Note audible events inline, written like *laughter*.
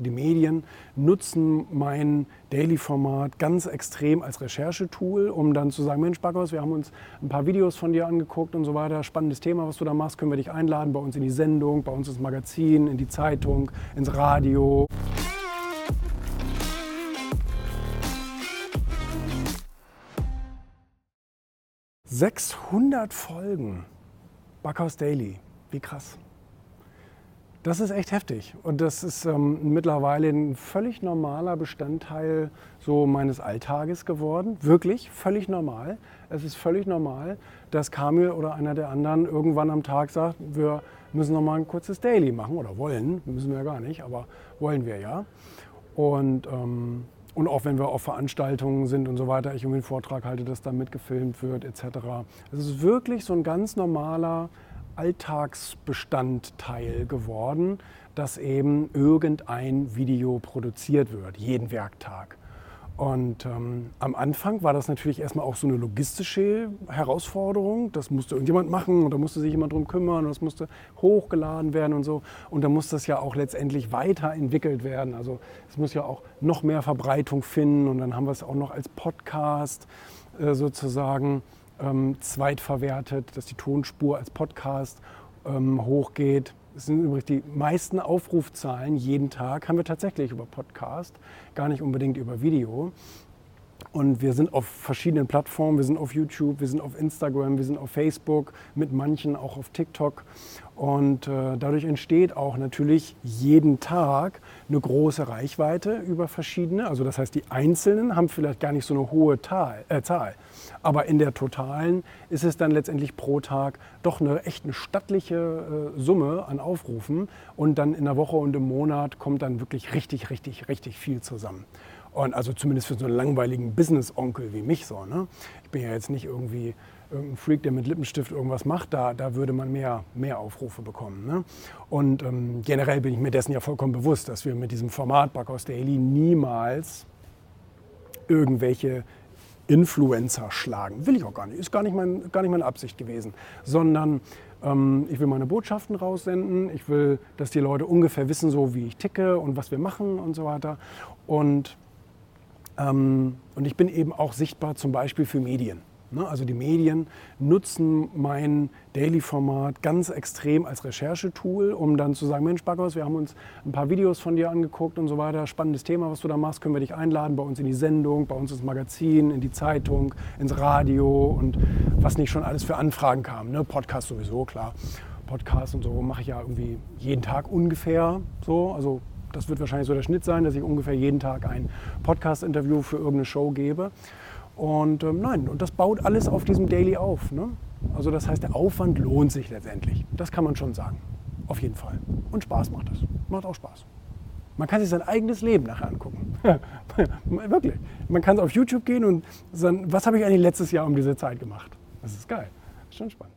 Die Medien nutzen mein Daily-Format ganz extrem als Recherchetool, um dann zu sagen, Mensch, Backhaus, wir haben uns ein paar Videos von dir angeguckt und so weiter. Spannendes Thema, was du da machst, können wir dich einladen bei uns in die Sendung, bei uns ins Magazin, in die Zeitung, ins Radio. »600 Folgen Backhaus Daily. Wie krass.« Das ist echt heftig und das ist ähm, mittlerweile ein völlig normaler Bestandteil so meines Alltages geworden. Wirklich völlig normal. Es ist völlig normal, dass Kamil oder einer der anderen irgendwann am Tag sagt, wir müssen noch mal ein kurzes Daily machen oder wollen, müssen wir ja gar nicht, aber wollen wir ja. Und, ähm, und auch wenn wir auf Veranstaltungen sind und so weiter, ich irgendwie einen Vortrag halte, dass da mitgefilmt wird etc. Es ist wirklich so ein ganz normaler Alltagsbestandteil geworden, dass eben irgendein Video produziert wird, jeden Werktag. Und ähm, am Anfang war das natürlich erstmal auch so eine logistische Herausforderung. Das musste irgendjemand machen und da musste sich jemand drum kümmern und das musste hochgeladen werden und so. Und da muss das ja auch letztendlich weiterentwickelt werden. Also es muss ja auch noch mehr Verbreitung finden und dann haben wir es auch noch als Podcast äh, sozusagen ähm, zweitverwertet, dass die Tonspur als Podcast ähm, hochgeht. Es sind übrigens die meisten Aufrufzahlen jeden Tag haben wir tatsächlich über Podcast, gar nicht unbedingt über Video. Und wir sind auf verschiedenen Plattformen, wir sind auf YouTube, wir sind auf Instagram, wir sind auf Facebook, mit manchen auch auf TikTok. Und äh, dadurch entsteht auch natürlich jeden Tag eine große Reichweite über verschiedene. Also das heißt, die Einzelnen haben vielleicht gar nicht so eine hohe Tal, äh, Zahl. Aber in der totalen ist es dann letztendlich pro Tag doch eine echt eine stattliche äh, Summe an Aufrufen. Und dann in der Woche und im Monat kommt dann wirklich richtig, richtig, richtig viel zusammen. Und also zumindest für so einen langweiligen Business-Onkel wie mich so. Ne? Ich bin ja jetzt nicht irgendwie irgendein Freak, der mit Lippenstift irgendwas macht, da, da würde man mehr, mehr Aufrufe bekommen. Ne? Und ähm, generell bin ich mir dessen ja vollkommen bewusst, dass wir mit diesem Format Backhaus Daily niemals irgendwelche Influencer schlagen. Will ich auch gar nicht. Ist gar nicht, mein, gar nicht meine Absicht gewesen. Sondern ähm, ich will meine Botschaften raussenden. Ich will, dass die Leute ungefähr wissen, so wie ich ticke und was wir machen und so weiter. Und, und ich bin eben auch sichtbar zum Beispiel für Medien. Ne? Also die Medien nutzen mein Daily-Format ganz extrem als Recherchetool, um dann zu sagen, Mensch Backhaus, wir haben uns ein paar Videos von dir angeguckt und so weiter. Spannendes Thema, was du da machst, können wir dich einladen bei uns in die Sendung, bei uns ins Magazin, in die Zeitung, ins Radio und was nicht schon alles für Anfragen kam. Ne? Podcast sowieso, klar. Podcast und so mache ich ja irgendwie jeden Tag ungefähr so. Also das wird wahrscheinlich so der Schnitt sein, dass ich ungefähr jeden Tag ein Podcast-Interview für irgendeine Show gebe. Und ähm, nein, und das baut alles auf diesem Daily auf. Ne? Also das heißt, der Aufwand lohnt sich letztendlich. Das kann man schon sagen. Auf jeden Fall. Und Spaß macht es. Macht auch Spaß. Man kann sich sein eigenes Leben nachher angucken. *laughs* Wirklich. Man kann auf YouTube gehen und sagen, was habe ich eigentlich letztes Jahr um diese Zeit gemacht? Das ist geil. Schon spannend.